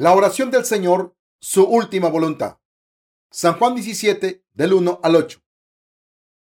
La oración del Señor, su última voluntad. San Juan 17, del 1 al 8.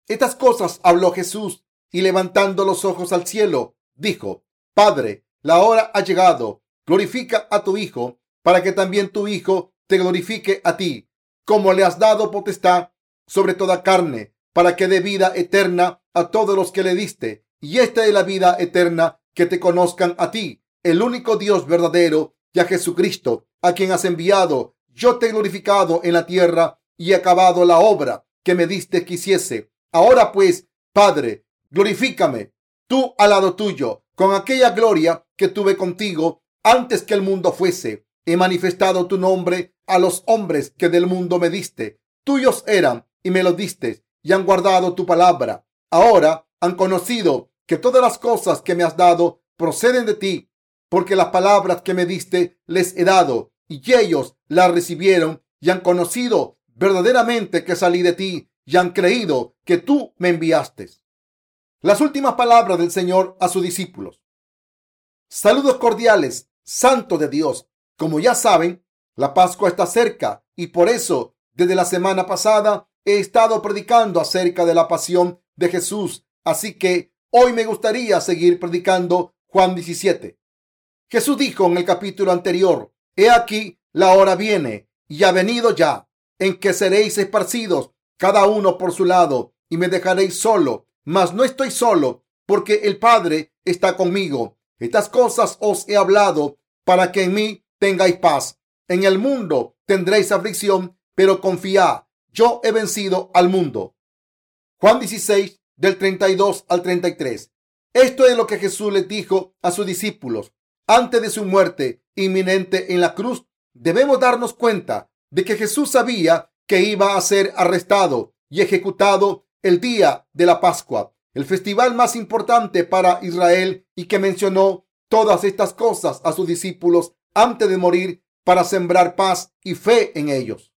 Estas cosas habló Jesús y levantando los ojos al cielo, dijo, Padre, la hora ha llegado, glorifica a tu Hijo, para que también tu Hijo te glorifique a ti, como le has dado potestad sobre toda carne, para que dé vida eterna a todos los que le diste. Y esta es la vida eterna, que te conozcan a ti, el único Dios verdadero, y a Jesucristo, a quien has enviado. Yo te he glorificado en la tierra y he acabado la obra que me diste que hiciese. Ahora pues, Padre, glorifícame tú al lado tuyo, con aquella gloria que tuve contigo antes que el mundo fuese. He manifestado tu nombre a los hombres que del mundo me diste. Tuyos eran y me lo diste y han guardado tu palabra. Ahora han conocido que todas las cosas que me has dado proceden de ti, porque las palabras que me diste les he dado y ellos las recibieron y han conocido verdaderamente que salí de ti y han creído que tú me enviaste. Las últimas palabras del Señor a sus discípulos. Saludos cordiales, santo de Dios. Como ya saben, la Pascua está cerca y por eso desde la semana pasada he estado predicando acerca de la pasión de Jesús. Así que hoy me gustaría seguir predicando Juan 17. Jesús dijo en el capítulo anterior, He aquí, la hora viene y ha venido ya, en que seréis esparcidos cada uno por su lado y me dejaréis solo mas no estoy solo, porque el Padre está conmigo. Estas cosas os he hablado para que en mí tengáis paz. En el mundo tendréis aflicción, pero confiad, yo he vencido al mundo. Juan 16, del 32 al 33. Esto es lo que Jesús les dijo a sus discípulos. Antes de su muerte inminente en la cruz, debemos darnos cuenta de que Jesús sabía que iba a ser arrestado y ejecutado el día de la Pascua, el festival más importante para Israel y que mencionó todas estas cosas a sus discípulos antes de morir para sembrar paz y fe en ellos.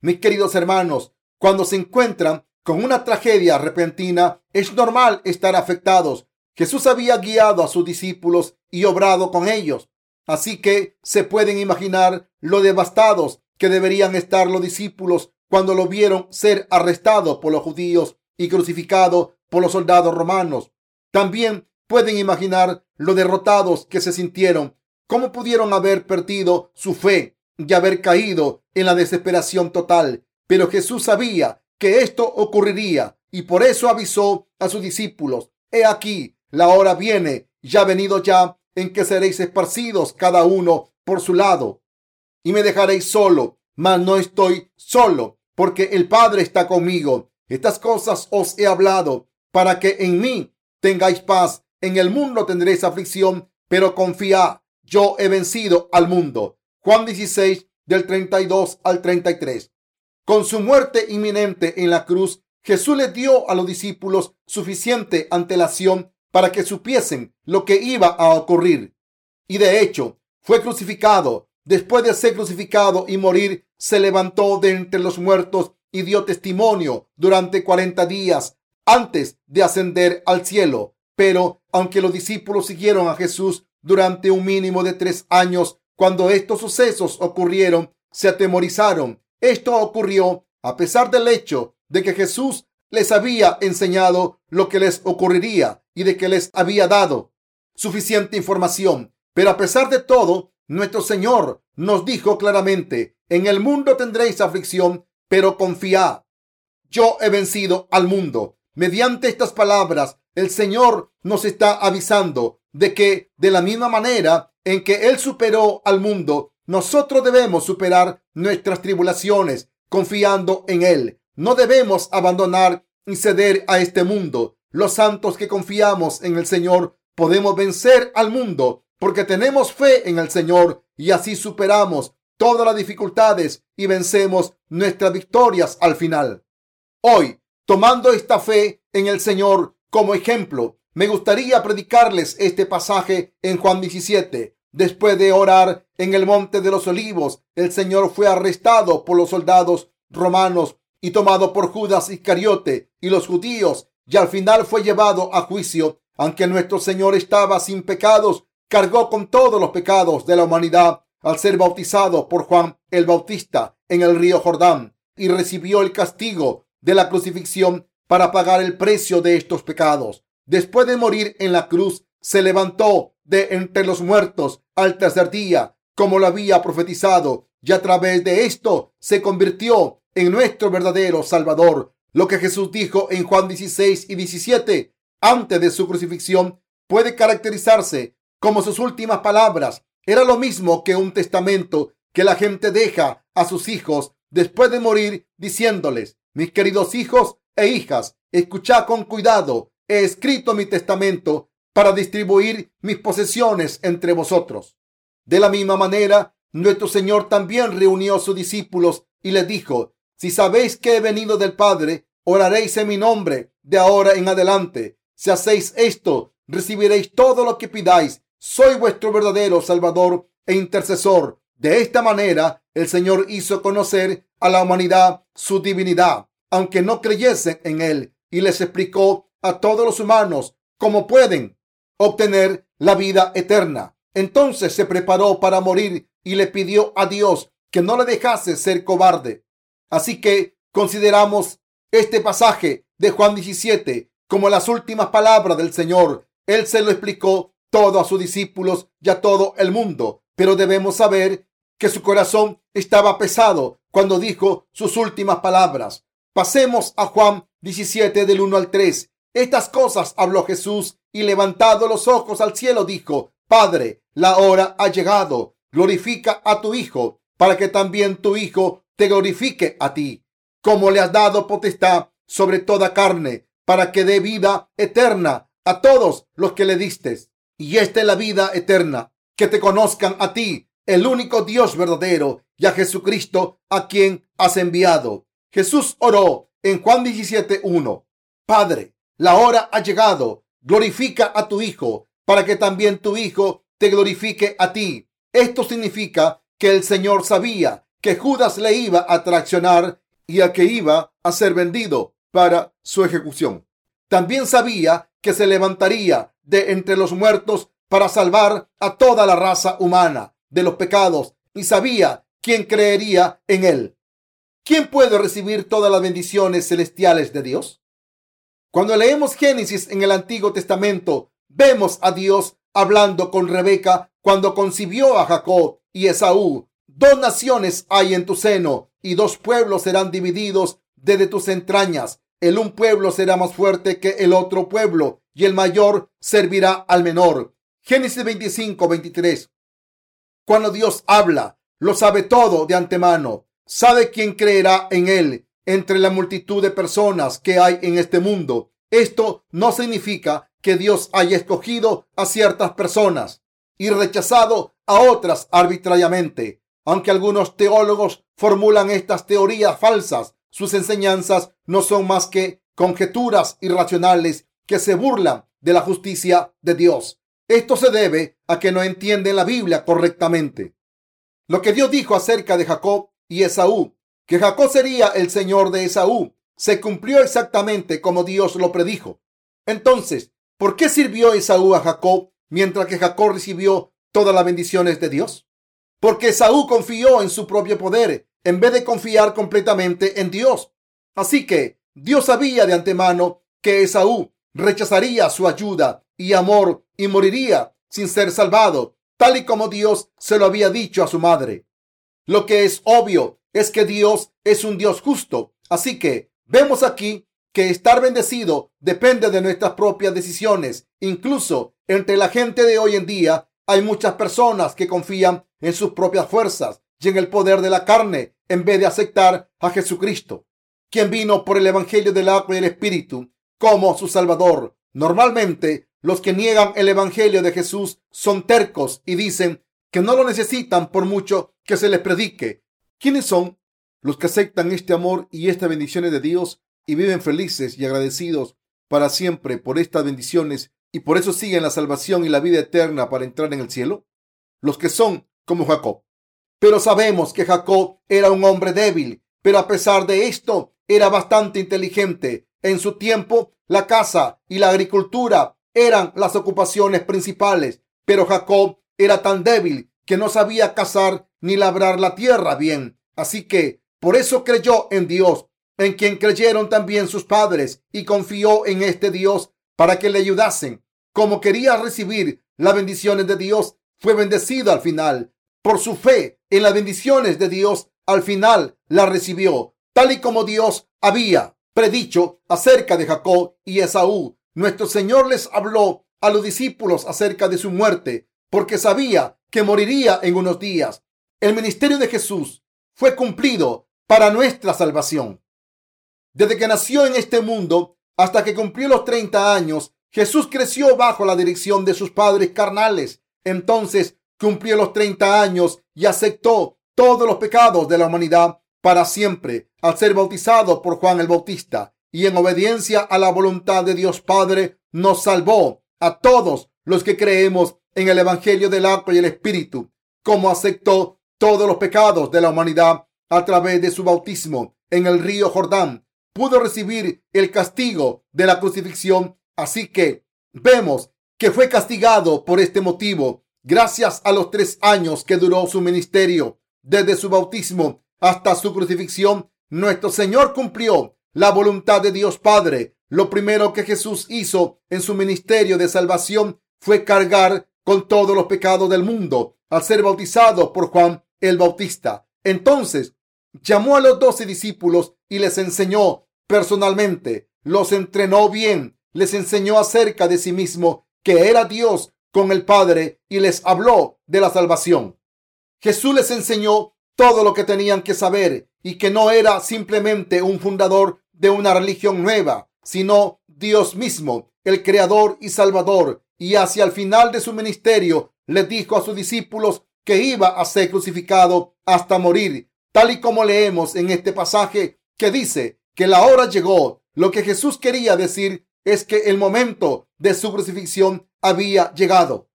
Mis queridos hermanos, cuando se encuentran con una tragedia repentina, es normal estar afectados. Jesús había guiado a sus discípulos y obrado con ellos. Así que se pueden imaginar lo devastados que deberían estar los discípulos cuando lo vieron ser arrestado por los judíos y crucificado por los soldados romanos. También pueden imaginar lo derrotados que se sintieron, cómo pudieron haber perdido su fe y haber caído en la desesperación total. Pero Jesús sabía que esto ocurriría y por eso avisó a sus discípulos, he aquí, la hora viene, ya venido ya, en que seréis esparcidos cada uno por su lado y me dejaréis solo, mas no estoy solo, porque el Padre está conmigo. Estas cosas os he hablado para que en mí tengáis paz. En el mundo tendréis aflicción, pero confía, yo he vencido al mundo. Juan 16 del 32 al 33. Con su muerte inminente en la cruz, Jesús le dio a los discípulos suficiente antelación para que supiesen lo que iba a ocurrir. Y de hecho, fue crucificado. Después de ser crucificado y morir, se levantó de entre los muertos y dio testimonio durante cuarenta días antes de ascender al cielo. Pero aunque los discípulos siguieron a Jesús durante un mínimo de tres años, cuando estos sucesos ocurrieron, se atemorizaron. Esto ocurrió a pesar del hecho de que Jesús les había enseñado lo que les ocurriría y de que les había dado suficiente información. Pero a pesar de todo, nuestro Señor nos dijo claramente, en el mundo tendréis aflicción, pero confía, yo he vencido al mundo. Mediante estas palabras, el Señor nos está avisando de que de la misma manera en que Él superó al mundo, nosotros debemos superar nuestras tribulaciones confiando en Él. No debemos abandonar y ceder a este mundo. Los santos que confiamos en el Señor podemos vencer al mundo porque tenemos fe en el Señor y así superamos todas las dificultades y vencemos nuestras victorias al final. Hoy, tomando esta fe en el Señor como ejemplo, me gustaría predicarles este pasaje en Juan 17. Después de orar en el monte de los olivos, el Señor fue arrestado por los soldados romanos y tomado por Judas Iscariote y los judíos y al final fue llevado a juicio. Aunque nuestro Señor estaba sin pecados, cargó con todos los pecados de la humanidad al ser bautizado por Juan el Bautista en el río Jordán y recibió el castigo de la crucifixión para pagar el precio de estos pecados. Después de morir en la cruz, se levantó de entre los muertos al tercer día, como lo había profetizado, y a través de esto se convirtió en nuestro verdadero Salvador. Lo que Jesús dijo en Juan 16 y 17 antes de su crucifixión puede caracterizarse como sus últimas palabras. Era lo mismo que un testamento que la gente deja a sus hijos después de morir diciéndoles, mis queridos hijos e hijas, escuchad con cuidado, he escrito mi testamento para distribuir mis posesiones entre vosotros. De la misma manera, nuestro Señor también reunió a sus discípulos y les dijo, si sabéis que he venido del Padre, oraréis en mi nombre de ahora en adelante. Si hacéis esto, recibiréis todo lo que pidáis. Soy vuestro verdadero Salvador e intercesor. De esta manera, el Señor hizo conocer a la humanidad su divinidad, aunque no creyesen en Él, y les explicó a todos los humanos cómo pueden obtener la vida eterna. Entonces se preparó para morir y le pidió a Dios que no le dejase ser cobarde. Así que consideramos este pasaje de Juan 17 como las últimas palabras del Señor. Él se lo explicó todo a sus discípulos y a todo el mundo, pero debemos saber que su corazón estaba pesado cuando dijo sus últimas palabras. Pasemos a Juan 17 del 1 al 3. Estas cosas habló Jesús y levantado los ojos al cielo dijo, Padre, la hora ha llegado. Glorifica a tu Hijo para que también tu Hijo te glorifique a ti, como le has dado potestad sobre toda carne, para que dé vida eterna a todos los que le diste. Y esta es la vida eterna, que te conozcan a ti, el único Dios verdadero, y a Jesucristo, a quien has enviado. Jesús oró en Juan 17.1. Padre, la hora ha llegado. Glorifica a tu Hijo, para que también tu Hijo te glorifique a ti. Esto significa que el Señor sabía que Judas le iba a traicionar y a que iba a ser vendido para su ejecución. También sabía que se levantaría de entre los muertos para salvar a toda la raza humana de los pecados y sabía quién creería en él. ¿Quién puede recibir todas las bendiciones celestiales de Dios? Cuando leemos Génesis en el Antiguo Testamento, vemos a Dios hablando con Rebeca cuando concibió a Jacob y Esaú. Dos naciones hay en tu seno y dos pueblos serán divididos desde tus entrañas. El un pueblo será más fuerte que el otro pueblo y el mayor servirá al menor. Génesis 25, 23. Cuando Dios habla, lo sabe todo de antemano. Sabe quién creerá en él entre la multitud de personas que hay en este mundo. Esto no significa que Dios haya escogido a ciertas personas y rechazado a otras arbitrariamente. Aunque algunos teólogos formulan estas teorías falsas, sus enseñanzas no son más que conjeturas irracionales que se burlan de la justicia de Dios. Esto se debe a que no entienden la Biblia correctamente. Lo que Dios dijo acerca de Jacob y Esaú, que Jacob sería el señor de Esaú, se cumplió exactamente como Dios lo predijo. Entonces, ¿por qué sirvió Esaú a Jacob mientras que Jacob recibió todas las bendiciones de Dios? Porque Esaú confió en su propio poder en vez de confiar completamente en Dios. Así que Dios sabía de antemano que Esaú rechazaría su ayuda y amor y moriría sin ser salvado, tal y como Dios se lo había dicho a su madre. Lo que es obvio es que Dios es un Dios justo. Así que vemos aquí que estar bendecido depende de nuestras propias decisiones. Incluso entre la gente de hoy en día hay muchas personas que confían en sus propias fuerzas y en el poder de la carne en vez de aceptar a Jesucristo, quien vino por el Evangelio del agua y el Espíritu como su Salvador. Normalmente los que niegan el Evangelio de Jesús son tercos y dicen que no lo necesitan por mucho que se les predique. ¿Quiénes son los que aceptan este amor y estas bendiciones de Dios y viven felices y agradecidos para siempre por estas bendiciones y por eso siguen la salvación y la vida eterna para entrar en el cielo? Los que son como Jacob. Pero sabemos que Jacob era un hombre débil, pero a pesar de esto era bastante inteligente. En su tiempo, la caza y la agricultura eran las ocupaciones principales, pero Jacob era tan débil que no sabía cazar ni labrar la tierra bien. Así que por eso creyó en Dios, en quien creyeron también sus padres, y confió en este Dios para que le ayudasen. Como quería recibir las bendiciones de Dios, fue bendecido al final. Por su fe en las bendiciones de Dios, al final la recibió, tal y como Dios había predicho acerca de Jacob y Esaú. Nuestro Señor les habló a los discípulos acerca de su muerte, porque sabía que moriría en unos días. El ministerio de Jesús fue cumplido para nuestra salvación. Desde que nació en este mundo hasta que cumplió los 30 años, Jesús creció bajo la dirección de sus padres carnales. Entonces cumplió los 30 años y aceptó todos los pecados de la humanidad para siempre al ser bautizado por Juan el Bautista y en obediencia a la voluntad de Dios Padre nos salvó a todos los que creemos en el Evangelio del agua y el Espíritu, como aceptó todos los pecados de la humanidad a través de su bautismo en el río Jordán, pudo recibir el castigo de la crucifixión. Así que vemos que fue castigado por este motivo, gracias a los tres años que duró su ministerio, desde su bautismo hasta su crucifixión. Nuestro Señor cumplió la voluntad de Dios Padre. Lo primero que Jesús hizo en su ministerio de salvación fue cargar con todos los pecados del mundo al ser bautizado por Juan el Bautista. Entonces llamó a los doce discípulos y les enseñó personalmente, los entrenó bien, les enseñó acerca de sí mismo, que era Dios con el Padre y les habló de la salvación. Jesús les enseñó todo lo que tenían que saber y que no era simplemente un fundador de una religión nueva, sino Dios mismo, el Creador y Salvador. Y hacia el final de su ministerio les dijo a sus discípulos que iba a ser crucificado hasta morir, tal y como leemos en este pasaje que dice que la hora llegó. Lo que Jesús quería decir es que el momento de su crucifixión había llegado.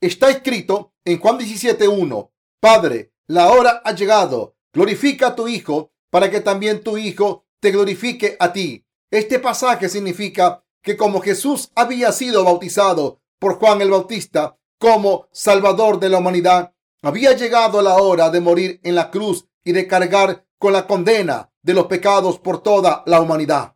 Está escrito en Juan 17.1, Padre, la hora ha llegado. Glorifica a tu Hijo para que también tu Hijo te glorifique a ti. Este pasaje significa que como Jesús había sido bautizado por Juan el Bautista como Salvador de la humanidad, había llegado la hora de morir en la cruz y de cargar con la condena de los pecados por toda la humanidad.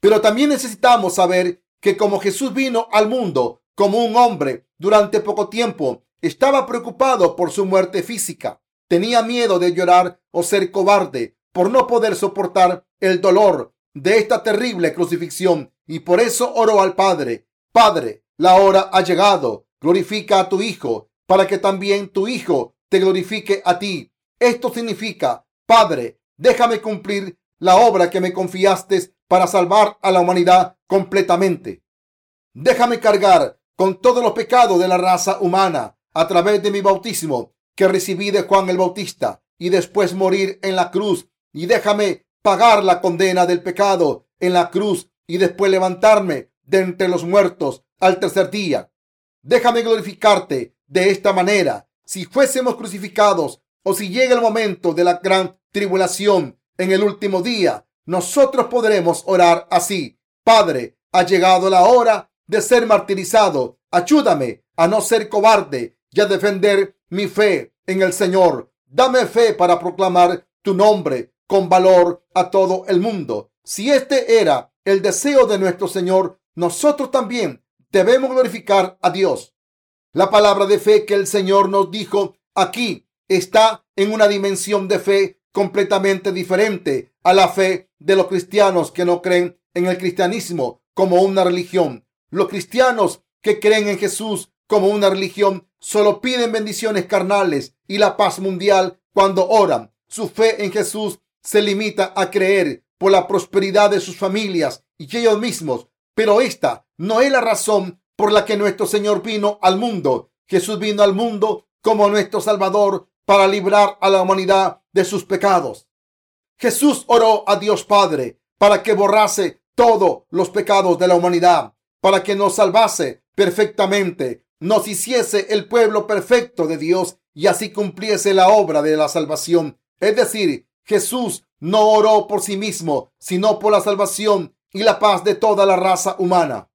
Pero también necesitamos saber que como Jesús vino al mundo como un hombre durante poco tiempo, estaba preocupado por su muerte física. Tenía miedo de llorar o ser cobarde por no poder soportar el dolor de esta terrible crucifixión y por eso oró al Padre. Padre, la hora ha llegado. Glorifica a tu Hijo para que también tu Hijo te glorifique a ti. Esto significa, Padre, déjame cumplir la obra que me confiaste para salvar a la humanidad completamente. Déjame cargar con todos los pecados de la raza humana a través de mi bautismo que recibí de Juan el Bautista y después morir en la cruz y déjame pagar la condena del pecado en la cruz y después levantarme de entre los muertos al tercer día. Déjame glorificarte de esta manera. Si fuésemos crucificados o si llega el momento de la gran tribulación en el último día, nosotros podremos orar así. Padre, ha llegado la hora de ser martirizado. Ayúdame a no ser cobarde y a defender mi fe en el Señor. Dame fe para proclamar tu nombre con valor a todo el mundo. Si este era el deseo de nuestro Señor, nosotros también debemos glorificar a Dios. La palabra de fe que el Señor nos dijo aquí está en una dimensión de fe completamente diferente a la fe de los cristianos que no creen en el cristianismo como una religión. Los cristianos que creen en Jesús como una religión solo piden bendiciones carnales y la paz mundial cuando oran. Su fe en Jesús se limita a creer por la prosperidad de sus familias y ellos mismos. Pero esta no es la razón por la que nuestro Señor vino al mundo. Jesús vino al mundo como nuestro Salvador para librar a la humanidad de sus pecados. Jesús oró a Dios Padre para que borrase todos los pecados de la humanidad, para que nos salvase perfectamente, nos hiciese el pueblo perfecto de Dios y así cumpliese la obra de la salvación. Es decir, Jesús no oró por sí mismo, sino por la salvación y la paz de toda la raza humana.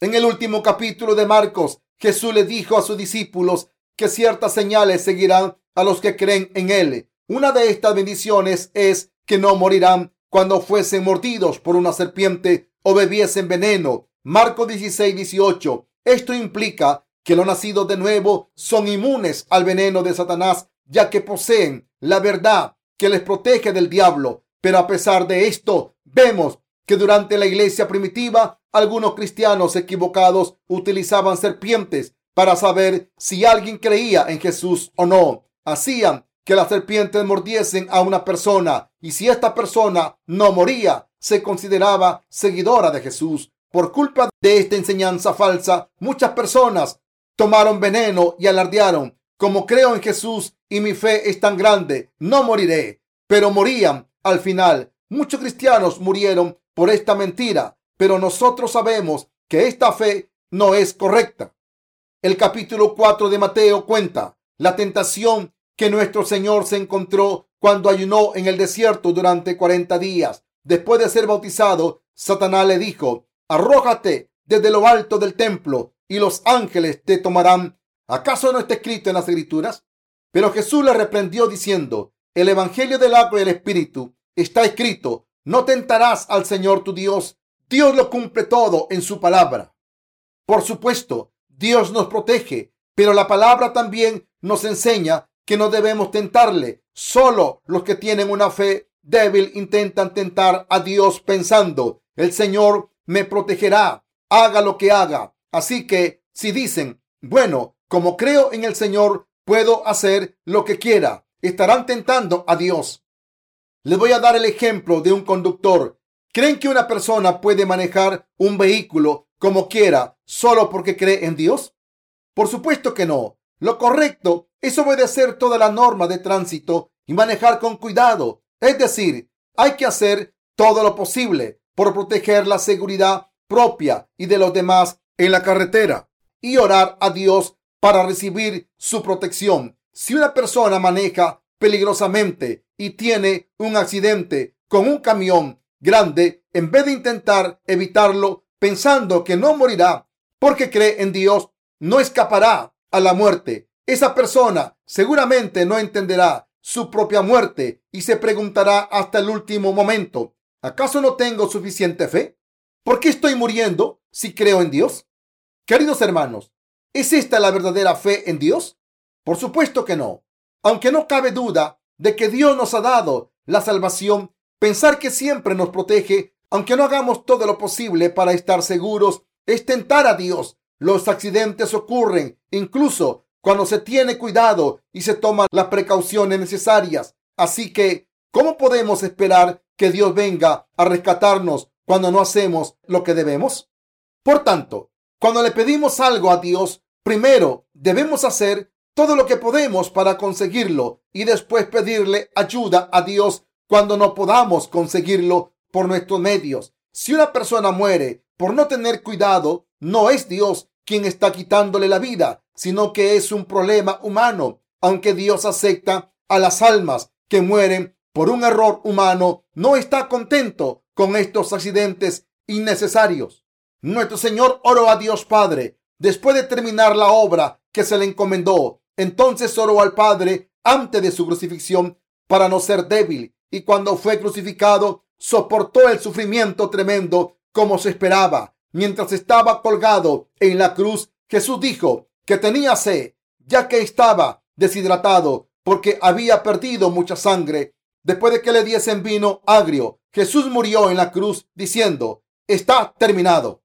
En el último capítulo de Marcos, Jesús le dijo a sus discípulos que ciertas señales seguirán a los que creen en él. Una de estas bendiciones es que no morirán cuando fuesen mordidos por una serpiente o bebiesen veneno. Marco 16, 18. Esto implica que los nacidos de nuevo son inmunes al veneno de Satanás, ya que poseen la verdad que les protege del diablo. Pero a pesar de esto, vemos que durante la iglesia primitiva algunos cristianos equivocados utilizaban serpientes para saber si alguien creía en Jesús o no. Hacían que las serpientes mordiesen a una persona y si esta persona no moría, se consideraba seguidora de Jesús. Por culpa de esta enseñanza falsa, muchas personas tomaron veneno y alardearon, como creo en Jesús y mi fe es tan grande, no moriré. Pero morían al final. Muchos cristianos murieron por esta mentira, pero nosotros sabemos que esta fe no es correcta. El capítulo 4 de Mateo cuenta la tentación que nuestro Señor se encontró cuando ayunó en el desierto durante 40 días. Después de ser bautizado, Satanás le dijo, arrójate desde lo alto del templo y los ángeles te tomarán. ¿Acaso no está escrito en las escrituras? Pero Jesús le reprendió diciendo, el Evangelio del agua y el Espíritu está escrito, no tentarás al Señor tu Dios. Dios lo cumple todo en su palabra. Por supuesto, Dios nos protege, pero la palabra también nos enseña que no debemos tentarle. Solo los que tienen una fe débil intentan tentar a Dios pensando, el Señor me protegerá, haga lo que haga. Así que si dicen, bueno, como creo en el Señor, puedo hacer lo que quiera, estarán tentando a Dios. Les voy a dar el ejemplo de un conductor. ¿Creen que una persona puede manejar un vehículo como quiera solo porque cree en Dios? Por supuesto que no. Lo correcto es obedecer toda la norma de tránsito y manejar con cuidado. Es decir, hay que hacer todo lo posible por proteger la seguridad propia y de los demás en la carretera y orar a Dios para recibir su protección. Si una persona maneja peligrosamente y tiene un accidente con un camión grande, en vez de intentar evitarlo pensando que no morirá porque cree en Dios, no escapará a la muerte. Esa persona seguramente no entenderá su propia muerte y se preguntará hasta el último momento, ¿acaso no tengo suficiente fe? ¿Por qué estoy muriendo si creo en Dios? Queridos hermanos, ¿es esta la verdadera fe en Dios? Por supuesto que no. Aunque no cabe duda de que Dios nos ha dado la salvación, pensar que siempre nos protege, aunque no hagamos todo lo posible para estar seguros, es tentar a Dios. Los accidentes ocurren incluso cuando se tiene cuidado y se toman las precauciones necesarias. Así que, ¿cómo podemos esperar que Dios venga a rescatarnos cuando no hacemos lo que debemos? Por tanto, cuando le pedimos algo a Dios, primero debemos hacer todo lo que podemos para conseguirlo y después pedirle ayuda a Dios cuando no podamos conseguirlo por nuestros medios. Si una persona muere por no tener cuidado, no es Dios quien está quitándole la vida, sino que es un problema humano. Aunque Dios acepta a las almas que mueren por un error humano, no está contento con estos accidentes innecesarios. Nuestro Señor oró a Dios Padre después de terminar la obra que se le encomendó entonces oró al Padre antes de su crucifixión para no ser débil y cuando fue crucificado soportó el sufrimiento tremendo como se esperaba. Mientras estaba colgado en la cruz, Jesús dijo que tenía sed, ya que estaba deshidratado porque había perdido mucha sangre. Después de que le diesen vino agrio, Jesús murió en la cruz diciendo, está terminado.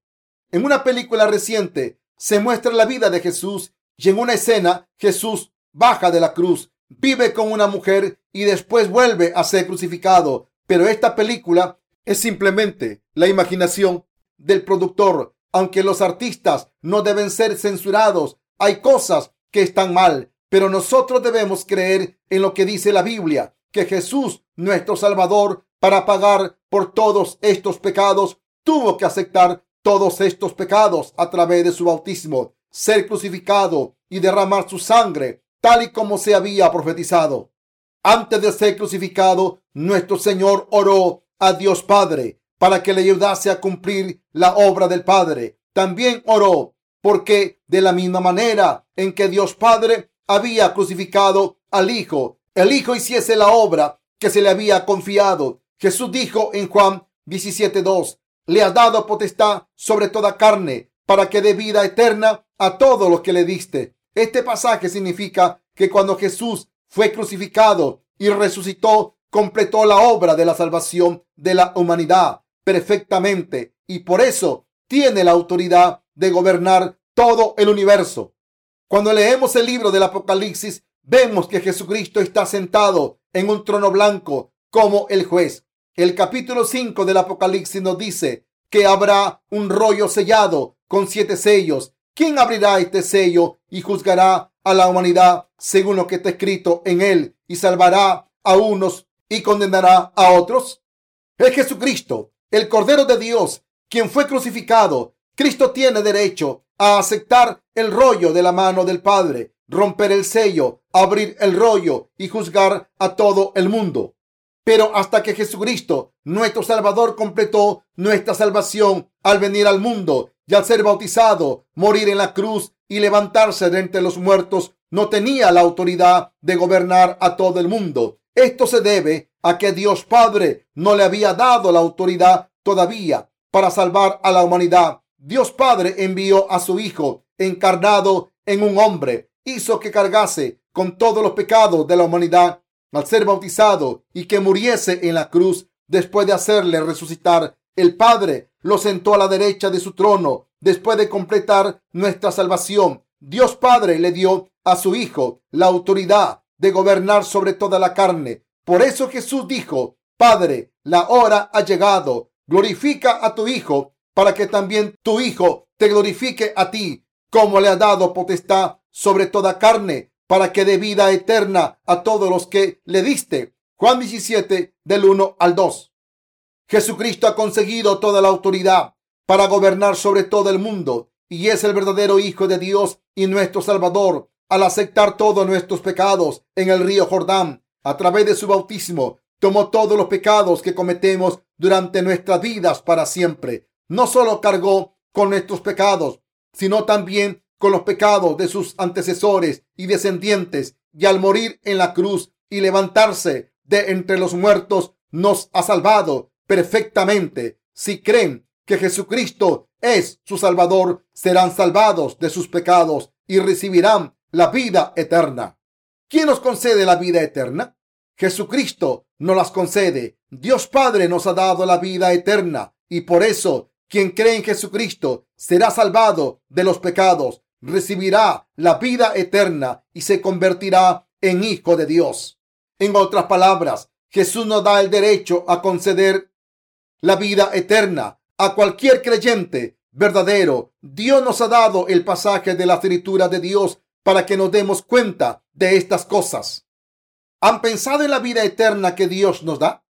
En una película reciente se muestra la vida de Jesús y en una escena, Jesús baja de la cruz, vive con una mujer y después vuelve a ser crucificado. Pero esta película es simplemente la imaginación del productor. Aunque los artistas no deben ser censurados, hay cosas que están mal. Pero nosotros debemos creer en lo que dice la Biblia, que Jesús, nuestro Salvador, para pagar por todos estos pecados, tuvo que aceptar todos estos pecados a través de su bautismo ser crucificado y derramar su sangre, tal y como se había profetizado. Antes de ser crucificado, nuestro Señor oró a Dios Padre para que le ayudase a cumplir la obra del Padre. También oró porque de la misma manera en que Dios Padre había crucificado al Hijo, el Hijo hiciese la obra que se le había confiado. Jesús dijo en Juan 17.2, le ha dado potestad sobre toda carne para que dé vida eterna a todos los que le diste. Este pasaje significa que cuando Jesús fue crucificado y resucitó, completó la obra de la salvación de la humanidad perfectamente y por eso tiene la autoridad de gobernar todo el universo. Cuando leemos el libro del Apocalipsis, vemos que Jesucristo está sentado en un trono blanco como el juez. El capítulo 5 del Apocalipsis nos dice que habrá un rollo sellado con siete sellos. ¿Quién abrirá este sello y juzgará a la humanidad según lo que está escrito en él y salvará a unos y condenará a otros? Es Jesucristo, el Cordero de Dios, quien fue crucificado. Cristo tiene derecho a aceptar el rollo de la mano del Padre, romper el sello, abrir el rollo y juzgar a todo el mundo. Pero hasta que Jesucristo, nuestro Salvador, completó nuestra salvación al venir al mundo y al ser bautizado, morir en la cruz y levantarse de entre los muertos, no tenía la autoridad de gobernar a todo el mundo. Esto se debe a que Dios Padre no le había dado la autoridad todavía para salvar a la humanidad. Dios Padre envió a su Hijo encarnado en un hombre, hizo que cargase con todos los pecados de la humanidad al ser bautizado y que muriese en la cruz después de hacerle resucitar. El Padre lo sentó a la derecha de su trono después de completar nuestra salvación. Dios Padre le dio a su Hijo la autoridad de gobernar sobre toda la carne. Por eso Jesús dijo, Padre, la hora ha llegado. Glorifica a tu Hijo para que también tu Hijo te glorifique a ti, como le ha dado potestad sobre toda carne, para que dé vida eterna a todos los que le diste. Juan 17, del 1 al 2. Jesucristo ha conseguido toda la autoridad para gobernar sobre todo el mundo y es el verdadero Hijo de Dios y nuestro Salvador al aceptar todos nuestros pecados en el río Jordán a través de su bautismo. Tomó todos los pecados que cometemos durante nuestras vidas para siempre no solo cargó con nuestros pecados, sino también con los pecados de sus antecesores y descendientes, y al morir en la cruz y levantarse de entre los muertos, nos ha salvado perfectamente. Si creen que Jesucristo es su Salvador, serán salvados de sus pecados y recibirán la vida eterna. ¿Quién nos concede la vida eterna? Jesucristo nos las concede. Dios Padre nos ha dado la vida eterna y por eso quien cree en Jesucristo será salvado de los pecados, recibirá la vida eterna y se convertirá en hijo de Dios. En otras palabras, Jesús nos da el derecho a conceder la vida eterna a cualquier creyente verdadero. Dios nos ha dado el pasaje de la escritura de Dios para que nos demos cuenta de estas cosas. ¿Han pensado en la vida eterna que Dios nos da?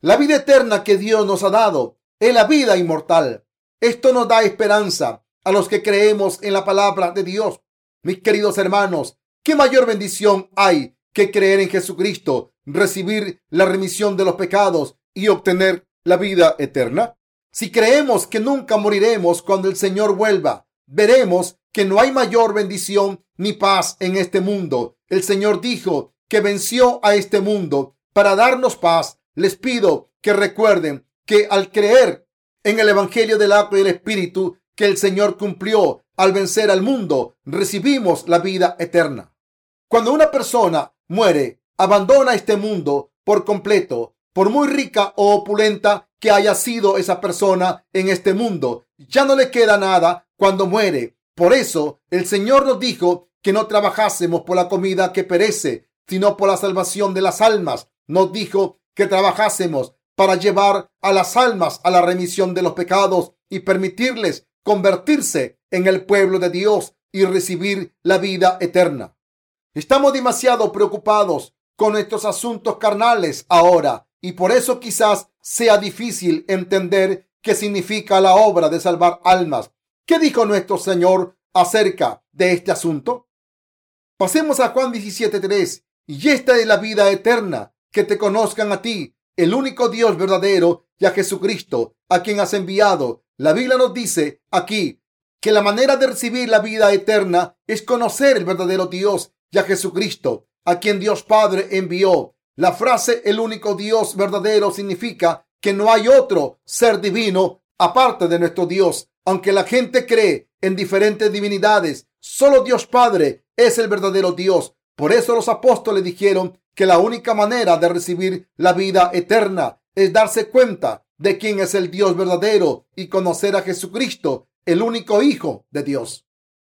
La vida eterna que Dios nos ha dado es la vida inmortal. Esto nos da esperanza a los que creemos en la palabra de Dios. Mis queridos hermanos, ¿qué mayor bendición hay que creer en Jesucristo, recibir la remisión de los pecados y obtener la vida eterna? Si creemos que nunca moriremos cuando el Señor vuelva, veremos que no hay mayor bendición ni paz en este mundo. El Señor dijo que venció a este mundo para darnos paz. Les pido que recuerden que al creer en el Evangelio del agua y del Espíritu que el Señor cumplió al vencer al mundo, recibimos la vida eterna. Cuando una persona muere, abandona este mundo por completo, por muy rica o opulenta que haya sido esa persona en este mundo, ya no le queda nada cuando muere. Por eso el Señor nos dijo que no trabajásemos por la comida que perece, sino por la salvación de las almas. Nos dijo que trabajásemos para llevar a las almas a la remisión de los pecados y permitirles convertirse en el pueblo de Dios y recibir la vida eterna. Estamos demasiado preocupados con nuestros asuntos carnales ahora y por eso quizás sea difícil entender qué significa la obra de salvar almas. ¿Qué dijo nuestro Señor acerca de este asunto? Pasemos a Juan 17.3. Y esta es la vida eterna, que te conozcan a ti, el único Dios verdadero y a Jesucristo, a quien has enviado. La Biblia nos dice aquí que la manera de recibir la vida eterna es conocer el verdadero Dios y a Jesucristo, a quien Dios Padre envió. La frase el único Dios verdadero significa que no hay otro ser divino aparte de nuestro Dios. Aunque la gente cree en diferentes divinidades, solo Dios Padre es el verdadero Dios. Por eso los apóstoles dijeron que la única manera de recibir la vida eterna es darse cuenta de quién es el Dios verdadero y conocer a Jesucristo, el único Hijo de Dios.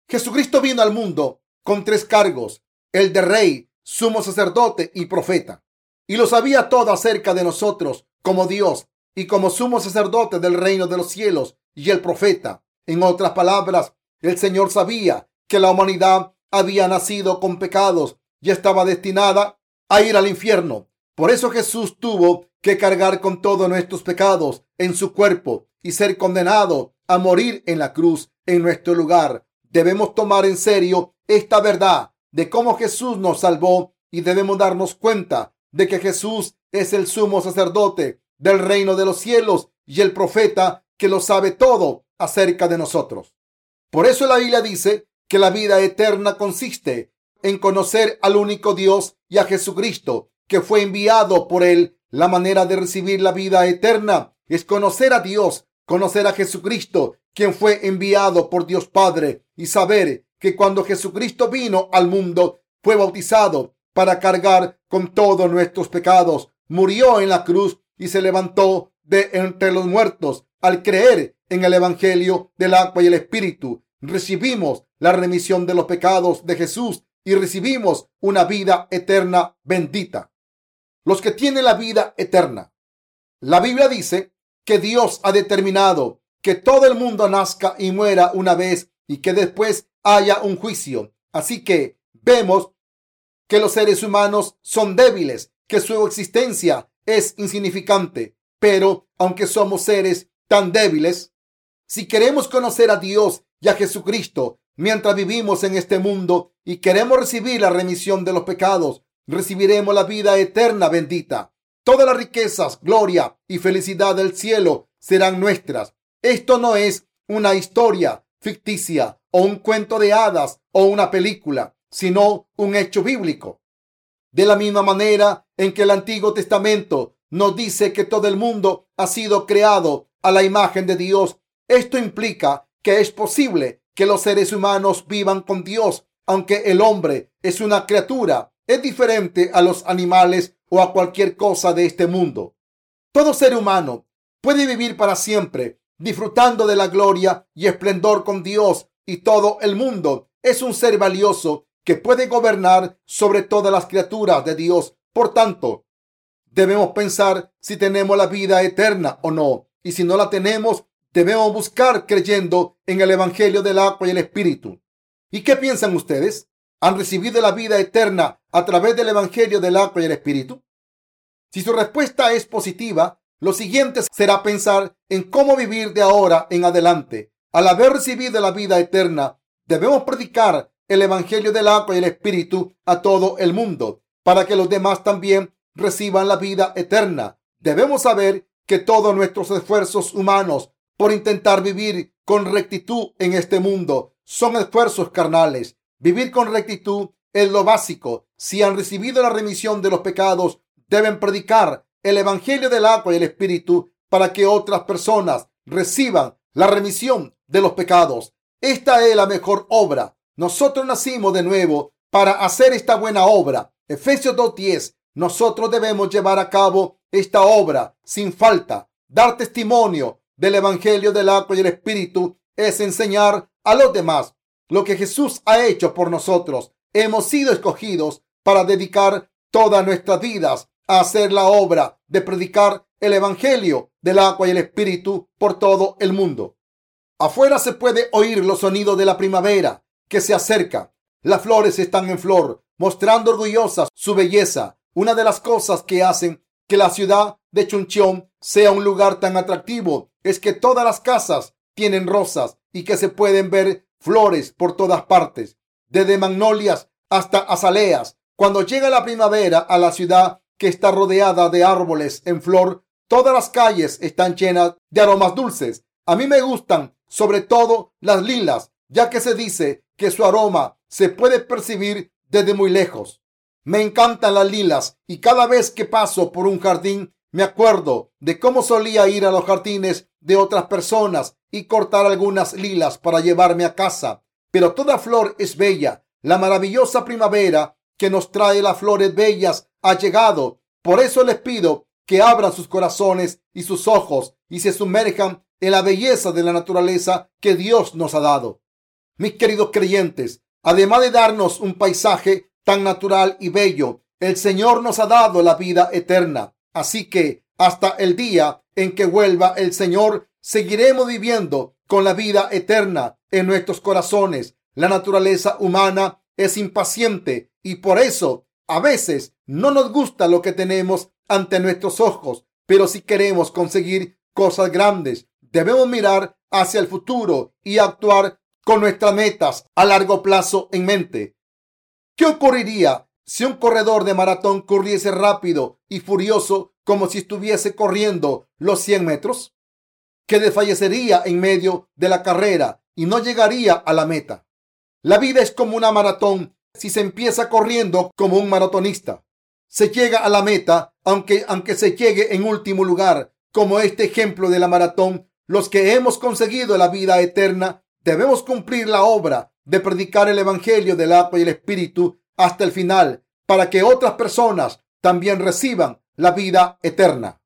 Jesucristo vino al mundo con tres cargos, el de rey, sumo sacerdote y profeta. Y lo sabía todo acerca de nosotros como Dios y como sumo sacerdote del reino de los cielos y el profeta. En otras palabras, el Señor sabía que la humanidad había nacido con pecados y estaba destinada a ir al infierno. Por eso Jesús tuvo que cargar con todos nuestros pecados en su cuerpo y ser condenado a morir en la cruz en nuestro lugar. Debemos tomar en serio esta verdad de cómo Jesús nos salvó y debemos darnos cuenta de que Jesús es el sumo sacerdote del reino de los cielos y el profeta que lo sabe todo acerca de nosotros. Por eso la Biblia dice que la vida eterna consiste en conocer al único Dios y a Jesucristo que fue enviado por él. La manera de recibir la vida eterna es conocer a Dios, conocer a Jesucristo, quien fue enviado por Dios Padre, y saber que cuando Jesucristo vino al mundo, fue bautizado para cargar con todos nuestros pecados, murió en la cruz y se levantó de entre los muertos. Al creer en el Evangelio del agua y el Espíritu, recibimos la remisión de los pecados de Jesús y recibimos una vida eterna bendita. Los que tienen la vida eterna. La Biblia dice que Dios ha determinado que todo el mundo nazca y muera una vez y que después haya un juicio. Así que vemos que los seres humanos son débiles, que su existencia es insignificante. Pero aunque somos seres tan débiles, si queremos conocer a Dios y a Jesucristo mientras vivimos en este mundo y queremos recibir la remisión de los pecados, recibiremos la vida eterna bendita. Todas las riquezas, gloria y felicidad del cielo serán nuestras. Esto no es una historia ficticia o un cuento de hadas o una película, sino un hecho bíblico. De la misma manera en que el Antiguo Testamento nos dice que todo el mundo ha sido creado a la imagen de Dios, esto implica que es posible que los seres humanos vivan con Dios, aunque el hombre es una criatura, es diferente a los animales o a cualquier cosa de este mundo. Todo ser humano puede vivir para siempre disfrutando de la gloria y esplendor con Dios y todo el mundo es un ser valioso que puede gobernar sobre todas las criaturas de Dios. Por tanto, debemos pensar si tenemos la vida eterna o no. Y si no la tenemos, debemos buscar creyendo en el Evangelio del agua y el Espíritu. ¿Y qué piensan ustedes? ¿Han recibido la vida eterna a través del Evangelio del agua y el Espíritu? Si su respuesta es positiva, lo siguiente será pensar en cómo vivir de ahora en adelante. Al haber recibido la vida eterna, debemos predicar el Evangelio del agua y el Espíritu a todo el mundo, para que los demás también reciban la vida eterna. Debemos saber que todos nuestros esfuerzos humanos por intentar vivir con rectitud en este mundo son esfuerzos carnales. Vivir con rectitud es lo básico. Si han recibido la remisión de los pecados, deben predicar el Evangelio del agua y el Espíritu para que otras personas reciban la remisión de los pecados. Esta es la mejor obra. Nosotros nacimos de nuevo para hacer esta buena obra. Efesios 2.10. Nosotros debemos llevar a cabo esta obra sin falta. Dar testimonio del Evangelio del agua y el Espíritu es enseñar a los demás lo que Jesús ha hecho por nosotros. Hemos sido escogidos para dedicar todas nuestras vidas hacer la obra de predicar el Evangelio del agua y el Espíritu por todo el mundo. Afuera se puede oír los sonidos de la primavera que se acerca. Las flores están en flor, mostrando orgullosas su belleza. Una de las cosas que hacen que la ciudad de Chuncheon sea un lugar tan atractivo es que todas las casas tienen rosas y que se pueden ver flores por todas partes, desde magnolias hasta azaleas. Cuando llega la primavera a la ciudad que está rodeada de árboles en flor. Todas las calles están llenas de aromas dulces. A mí me gustan sobre todo las lilas, ya que se dice que su aroma se puede percibir desde muy lejos. Me encantan las lilas y cada vez que paso por un jardín me acuerdo de cómo solía ir a los jardines de otras personas y cortar algunas lilas para llevarme a casa. Pero toda flor es bella. La maravillosa primavera que nos trae las flores bellas ha llegado. Por eso les pido que abran sus corazones y sus ojos y se sumerjan en la belleza de la naturaleza que Dios nos ha dado. Mis queridos creyentes, además de darnos un paisaje tan natural y bello, el Señor nos ha dado la vida eterna. Así que hasta el día en que vuelva el Señor, seguiremos viviendo con la vida eterna en nuestros corazones. La naturaleza humana es impaciente y por eso a veces no nos gusta lo que tenemos ante nuestros ojos, pero si queremos conseguir cosas grandes, debemos mirar hacia el futuro y actuar con nuestras metas a largo plazo en mente. ¿Qué ocurriría si un corredor de maratón corriese rápido y furioso como si estuviese corriendo los 100 metros? Que desfallecería en medio de la carrera y no llegaría a la meta. La vida es como una maratón si se empieza corriendo como un maratonista. Se llega a la meta, aunque, aunque se llegue en último lugar, como este ejemplo de la maratón, los que hemos conseguido la vida eterna, debemos cumplir la obra de predicar el Evangelio del agua y el Espíritu hasta el final, para que otras personas también reciban la vida eterna.